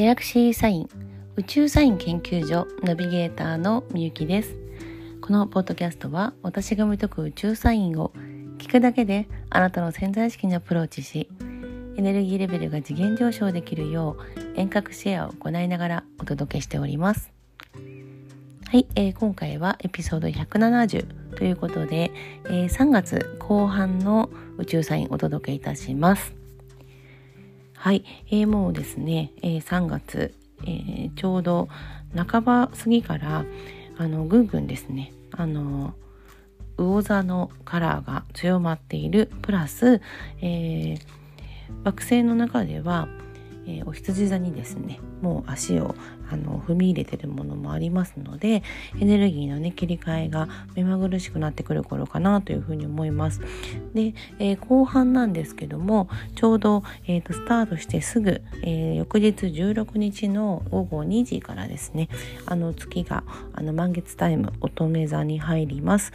ギャラクシーサイン宇宙サイン研究所ナビゲーターのみゆきです。このポッドキャストは私が見とく宇宙サインを聞くだけであなたの潜在意識にアプローチしエネルギーレベルが次元上昇できるよう遠隔シェアを行いながらお届けしております。はい、えー、今回はエピソード170ということで、えー、3月後半の宇宙サインお届けいたします。はい、えー、もうですね、えー、3月、えー、ちょうど半ば過ぎからあのぐんぐんですね。あの魚座のカラーが強まっているプラス、えー、惑星の中ではえー、お羊座にですねもう足をあの踏み入れてるものもありますのでエネルギーのね切り替えが目まぐるしくなってくる頃かなというふうに思います。で、えー、後半なんですけどもちょうど、えーと、スタートしてすぐ、えー、翌日16日の午後2時からですねあの月があの満月タイム乙女座に入ります。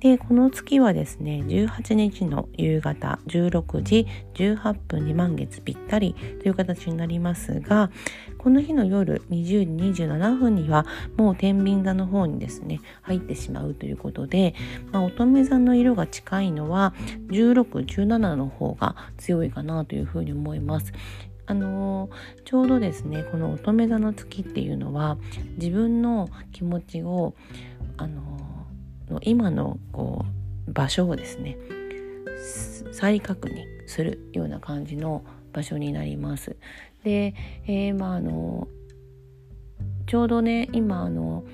でこの月はですね18日の夕方16時18分に満月ぴったりという形になりますがこの日の夜20時27分にはもう天秤座の方にですね入ってしまうということで、まあ、乙女座の色が近いのは1617の方が強いかなというふうに思います。あの、ちょうどですねこの乙女座の月っていうのは自分の気持ちをあのの今のこう場所をですね再確認するような感じの場所になります。で、えー、まああのちょうどね今あの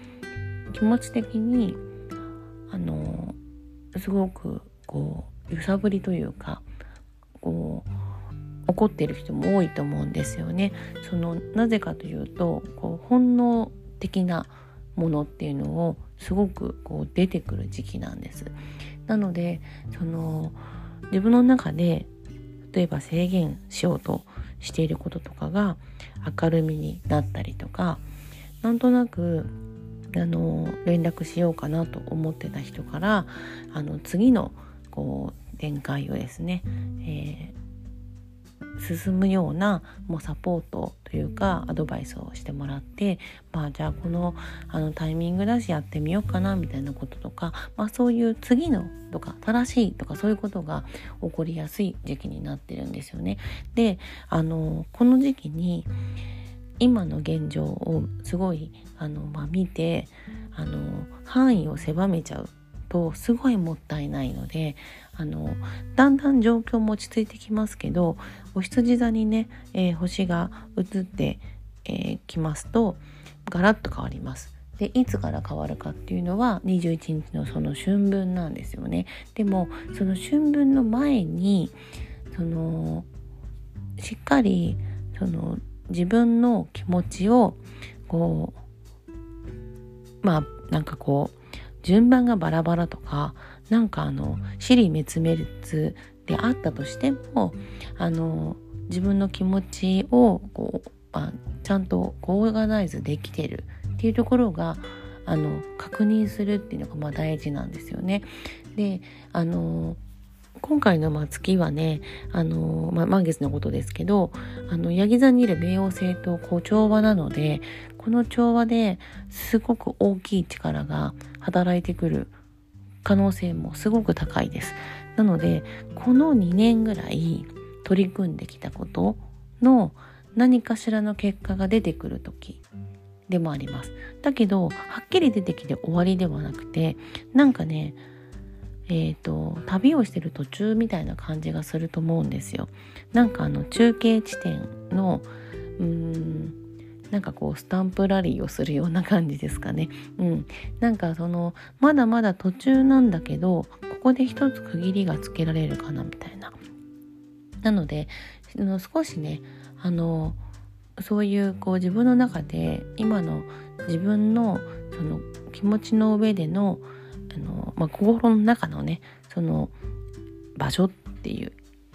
気持ち的にあのすごくこう揺さぶりというかこう怒ってる人も多いと思うんですよね。そのなぜかというとこう本能的なものっていうのをすごくこう出てくる時期なんです。なのでその自分の中で例えば制限しようとしていることとかが明るみになったりとかなんとなくあの連絡しようかなと思ってた人からあの次のこう展開をですね、えー進むようなもうサポートというかアドバイスをしてもらってまあじゃあこのあのタイミングだしやってみようかなみたいなこととか、まあ、そういう次のとか正しいとかそういうことが起こりやすい時期になってるんですよね。であのこの時期に今の現状をすごいあの、まあ、見てあの範囲を狭めちゃうとすごいもったいないのであのだんだん状況も落ち着いてきますけどお羊座にね、えー、星が移ってき、えー、ますとガラッと変わります。でいつから変わるかっていうのは21日のその春分なんですよね。でもその春分の前にそのしっかりその自分の気持ちをこうまあなんかこう順番がバラバラとかなんかあの尻滅裂であったとしてもあの自分の気持ちをこうあちゃんとオーガナイズできてるっていうところがあの確認するっていうのがまあ大事なんですよね。であの今回のま月はね、あのま、満月のことですけど、あの、ヤギ座にいる冥王星とこう調和なので、この調和ですごく大きい力が働いてくる可能性もすごく高いです。なので、この2年ぐらい取り組んできたことの何かしらの結果が出てくる時でもあります。だけど、はっきり出てきて終わりではなくて、なんかね、えーと、旅をしてる途中みたいな感じがすると思うんですよ。なんかあの中継地点のうーんなんかこうスタンプラリーをするような感じですかね。うん、なんかそのまだまだ途中なんだけどここで一つ区切りがつけられるかなみたいな。なので少しねあのそういうこう自分の中で今の自分のその気持ちの上でのあの、まあ、心の中のねその場所っていう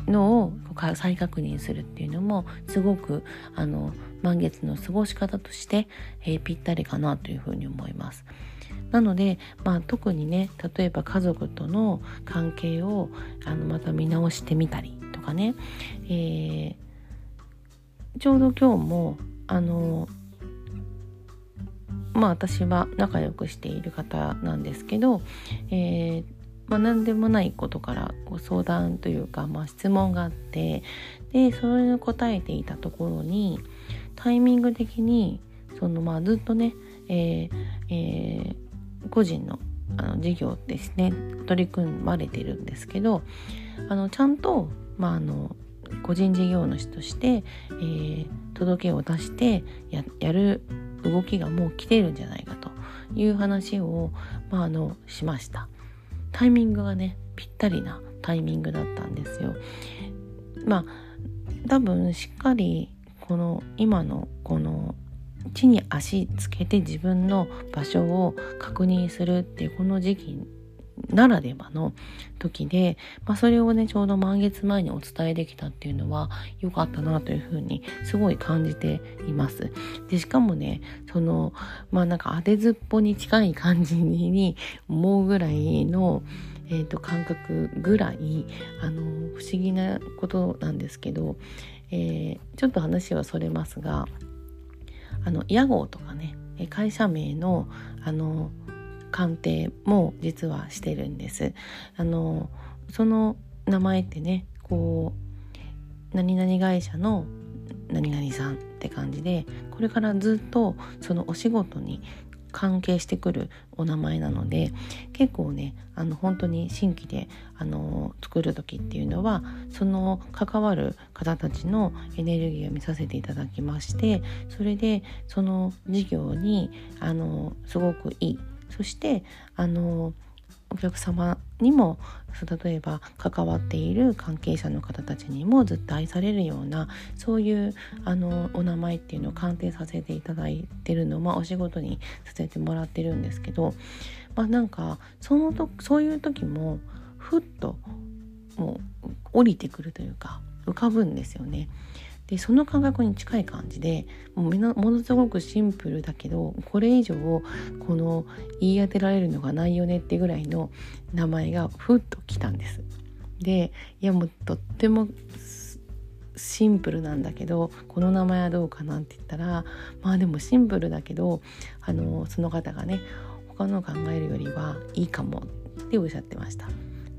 のを再確認するっていうのもすごくあの満月の過ごし方として、えー、ぴったりかなというふうに思います。なので、まあ、特にね例えば家族との関係をあのまた見直してみたりとかね、えー、ちょうど今日もあのまあ私は仲良くしている方なんですけど、えーまあ、何でもないことからご相談というか、まあ、質問があってでそれに答えていたところにタイミング的にその、まあ、ずっとね、えーえー、個人のあの事業ですね取り組まれてるんですけどあのちゃんと、まあ、あの個人事業主として、えー、届けを出してややる動きがもう来てるんじゃないかという話を、まあ、あのしました。タイミングがねぴったりなタイミングだったんですよ。まあ多分しっかりこの今のこの地に足つけて自分の場所を確認するっていうこの時期ならではの時で、まあ、それをねちょうど満月前にお伝えできたっていうのは良かったなというふうにすごい感じています。でしかもねそのまあなんか当てずっぽに近い感じに思うぐらいのえーと、感覚ぐらいあの不思議なことなんですけど、えー、ちょっと話はそれますがあの屋号とかね会社名のあの鑑定も実はしてるんです。あのその名前ってねこう何々会社の何々さんって感じでこれからずっとそのお仕事に関係してくるお名前なので結構ねあの本当に新規であの作る時っていうのはその関わる方たちのエネルギーを見させていただきましてそれでその事業にあのすごくいいそしてあのお客様にも例えば関わっている関係者の方たちにもずっと愛されるようなそういうあのお名前っていうのを鑑定させていただいてるのを、まあ、お仕事にさせてもらってるんですけど、まあ、なんかそのとそういう時もふっともう降りてくるというか浮かぶんですよね。でその感覚に近い感じでもうものすごくシンプルだけどこれ以上この言い当てられるのがないよねってぐらいの名前がふっときたんです。でいやもうとってもシンプルなんだけどこの名前はどうかなって言ったらまあでもシンプルだけどあのその方がね他の考えるよりはいいかもっておっしゃってました。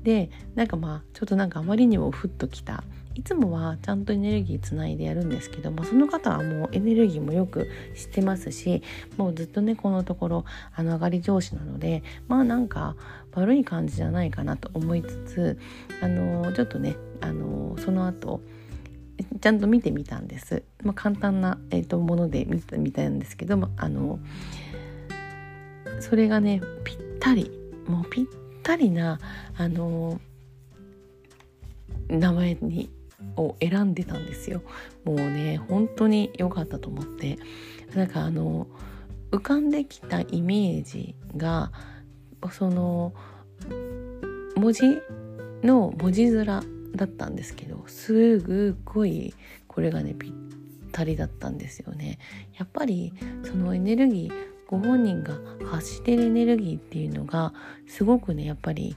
でなんかまあちょっとなんかあまりにもふっときたいつもはちゃんとエネルギーつないでやるんですけどもその方はもうエネルギーもよく知ってますしもうずっとねこのところあの上がり上司なのでまあなんか悪い感じじゃないかなと思いつつあのちょっとねあのその後ちゃんと見てみたんです、まあ、簡単な、えーと、もので見てみたいんですけどもあのそれがねぴったりもうぴったりなあの名前にを選んでたんですよ。もうね本当に良かったと思って。なんかあの浮かんできたイメージがその文字の文字面だったんですけどすごいこれがねぴったりだったんですよね。やっぱりそのエネルギーご本人が発してるエネルギーっていうのがすごくねやっぱり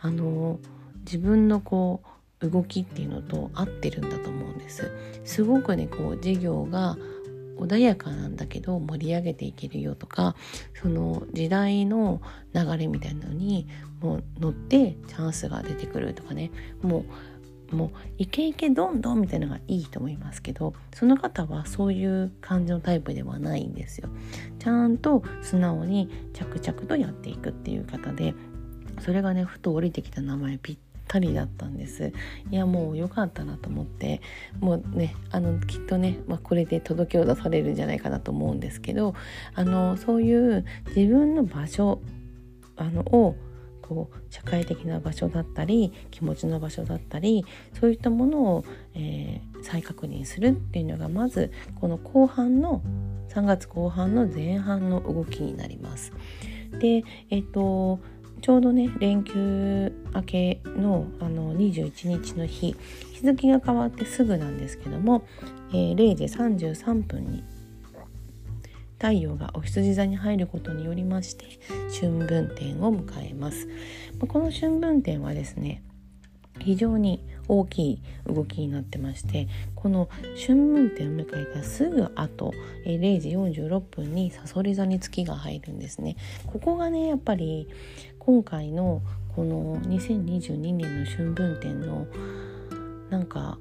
あの自分のこう動きっていうのと合ってるんだと思うんですすごくねこう事業が穏やかなんだけど盛り上げていけるよとかその時代の流れみたいなのにもう乗ってチャンスが出てくるとかねもうもうイケイケどんどんみたいなのがいいと思いますけどその方はそういう感じのタイプではないんですよ。ちゃんと素直に着々とやっていくっていう方でそれがねふと降りてきた名前ぴったりだったんですいやもう良かったなと思ってもうねあのきっとね、まあ、これで届けを出されるんじゃないかなと思うんですけどあのそういう自分の場所あのをこう社会的な場所だったり気持ちの場所だったりそういったものを、えー、再確認するっていうのがまずこの後半の3月後半の前半の動きになります。でえっ、ー、とちょうどね連休明けのあの21日の日日付が変わってすぐなんですけども、えー、0時33分に太陽がお羊座に入ることによりまして春分点を迎えます。この春分点はですね非常に大きい動きになってましてこの春分点を迎えたすぐ後0時46分にさそり座に月が入るんですね。ここがねやっぱり今回のこの2022年の春分点のなんか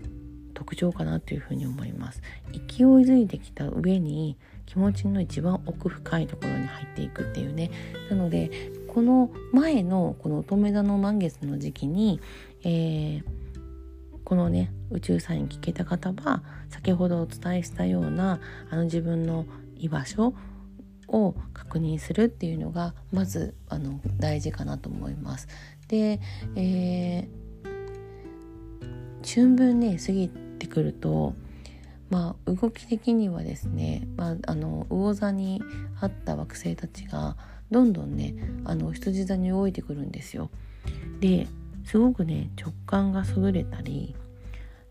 特徴かなというふうに思います。勢いづいてきた上に気持ちの一番奥深いところに入っていくっていうね。なのでこの前のこの乙女座の満月の時期に、えー、このね宇宙サイン聞けた方は先ほどお伝えしたようなあの自分の居場所を確認するっていうのがまずあの大事かなと思います。で、えー、春分ね過ぎてくるとまあ動き的にはですね、まあ、あの魚座にあった惑星たちがどんどんねあの羊座に動いてくるんですよ。ですごくね直感が優れたり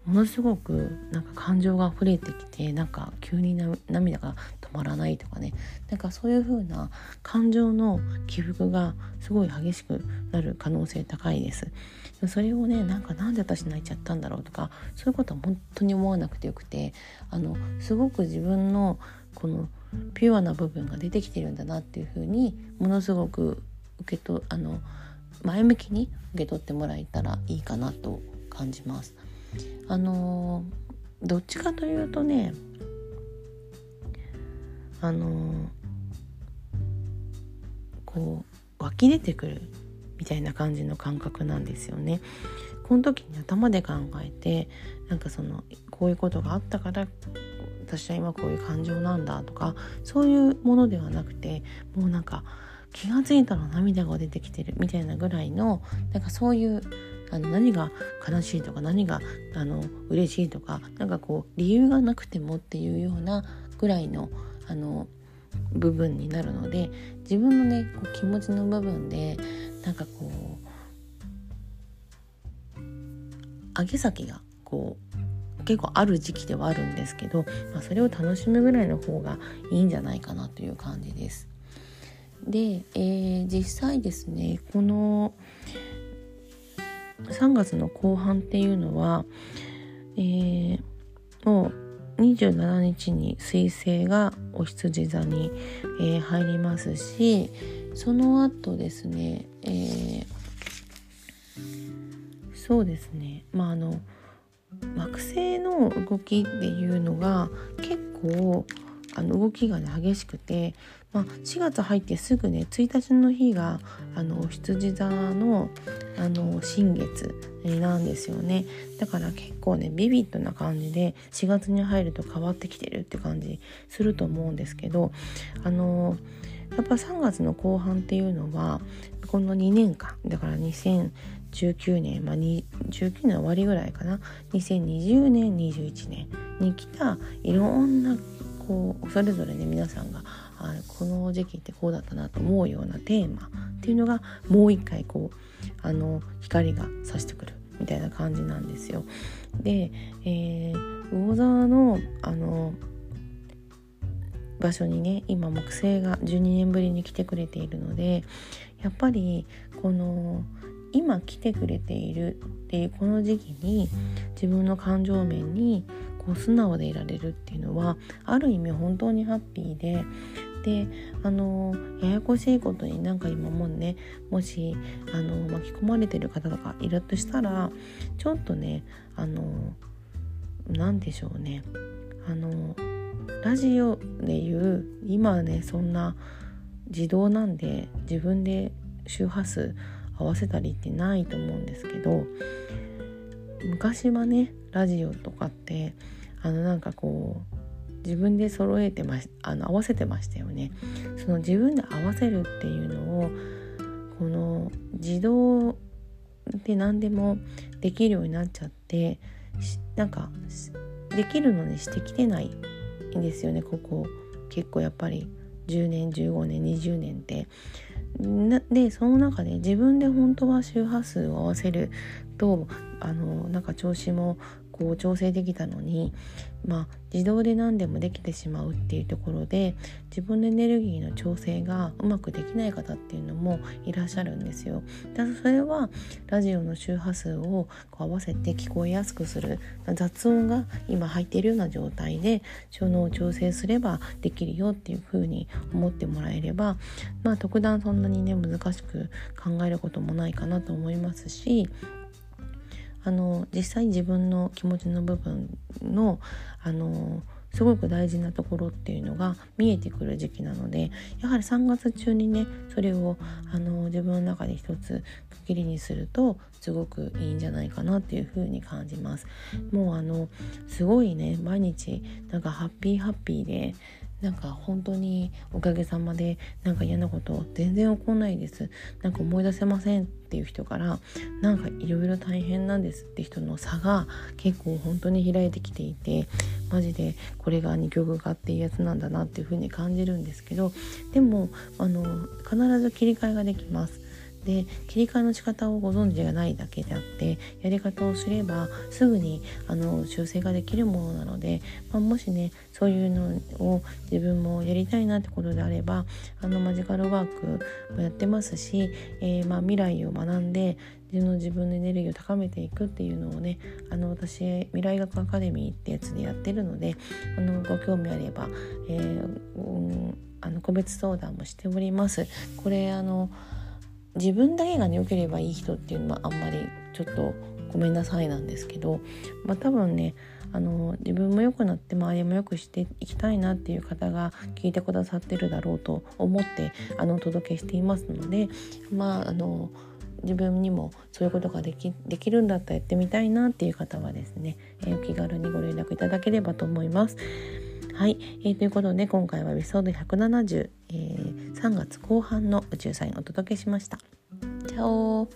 ものすごくなんか感情が溢れてきてなんか急に涙が止まらないとかね。なんかそういう風な感情の起伏がすごい激しくなる可能性高いです。それをねなんかなんで私泣いちゃったんだろうとかそういうことは本当に思わなくてよくてあのすごく自分のこのピュアな部分が出てきてるんだなっていう風にものすごく受けとあの前向きに受け取ってもらえたらいいかなと感じます。あのどっちかというとねあのこう湧き出てくるみたいな感じの感覚なんですよね。この時に頭で考えてなんかそのこういうことがあったから私は今こういう感情なんだとかそういうものではなくてもうなんか気が付いたら涙が出てきてるみたいなぐらいのなんかそういうあの何が悲しいとか何があの嬉しいとかなんかこう理由がなくてもっていうようなぐらいのあの部分になるので自分のねこう気持ちの部分でなんかこう上げ先がこう結構ある時期ではあるんですけど、まあ、それを楽しむぐらいの方がいいんじゃないかなという感じです。で、えー、実際ですねこの3月の後半っていうのは、えー、もう27日に彗星がお羊座に、えー、入りますしその後ですね、えー、そうですねまああの惑星の動きっていうのが結構あの動きが、ね、激しくてまあ、4月入ってすぐね1日の日があの羊座のあの新月なんですよね。だから結構ねビビッドな感じで4月に入ると変わってきてるって感じすると思うんですけどあのやっぱ3月の後半っていうのはこの2年間だから2019年、まあ、19年の終わりぐらいかな。2020年21年に来たいろんなこうそれぞれね皆さんがあこの時期ってこうだったなと思うようなテーマっていうのがもう一回こうあの光が差してくるみたいな感じなんですよ。で、えー、魚座のあの場所にね今木星が12年ぶりに来てくれているのでやっぱりこの今来てくれているっていうこの時期に自分の感情面にこう素直でいられるっていうのはある意味本当にハッピーでであのややこしいことになんか今もねもしあの巻き込まれてる方とかいるとしたらちょっとねあの何でしょうね。あのラジオで言う今ねそんな自動なんで自分で周波数合わせたりってないと思うんですけど昔はねラジオとかってあのなんかこう自分で揃えてましあの合わせてましたよね。その自分で合わせるっていうのをこの自動で何でもできるようになっちゃってなんかできるのにしてきてないんですよねここ結構やっぱり10年15年20年って。でその中で自分で本当は周波数を合わせるとあのなんか調子もこう調整できたのに、まあ、自動で何でもできてしまうっていうところで自分のエネルギーの調整がうまくできない方っていうのもいらっしゃるんですよ。だそれはラジオの周波数をこう合わせて聞こえやすくする雑音が今入っているような状態で小脳を調整すればできるよっていうふうに思ってもらえればまあ特段そんなにね難しく考えることもないかなと思いますしあの実際自分の気持ちの部分のあのすごく大事なところっていうのが見えてくる時期なのでやはり3月中にねそれをあの自分の中で一つ区切りにするとすごくいいんじゃないかなっていう風に感じます。もうあのすごいね毎日なんかハッピーハッピーでなんか本当におかげさまでなんか嫌なこと全然起こんないです。なんか思い出せませんっていう人からなんかいろいろ大変なんですって人の差が結構本当に開いてきていてマジでこれが二極化っていうやつなんだなっていう風に感じるんですけどでもあの必ず切り替えができます。で切り替えの仕方をご存知がないだけであってやり方をすればすぐにあの修正ができるものなので、まあ、もしねそういうのを自分もやりたいなってことであればあのマジカルワークもやってますし、えー、まあ、未来を学んで自分の自分のエネルギーを高めていくっていうのをねあの私未来学アカデミーってやつでやってるのであのご興味あれば、えー、うん、あの個別相談もしております。これあの自分だけがね良ければいい人っていうのはあんまりちょっとごめんなさいなんですけど、まあ、多分ねあの自分も良くなって周りも良くしていきたいなっていう方が聞いてくださってるだろうと思ってあのお届けしていますのでまああの自分にもそういうことができできるんだったらやってみたいなっていう方はですね、え、お気軽にご連絡いただければと思います。はい、えー、ということで今回はエピソード170、えー、3月後半の宇宙サインをお届けしました。チャオ